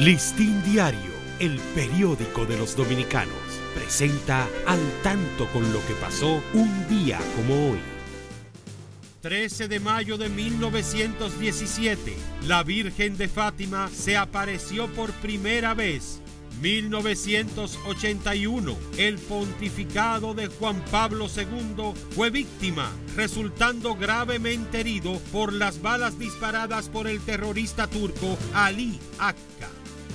Listín Diario, el periódico de los dominicanos, presenta al tanto con lo que pasó un día como hoy. 13 de mayo de 1917, la Virgen de Fátima se apareció por primera vez 1981, el pontificado de Juan Pablo II fue víctima, resultando gravemente herido por las balas disparadas por el terrorista turco Ali Akka.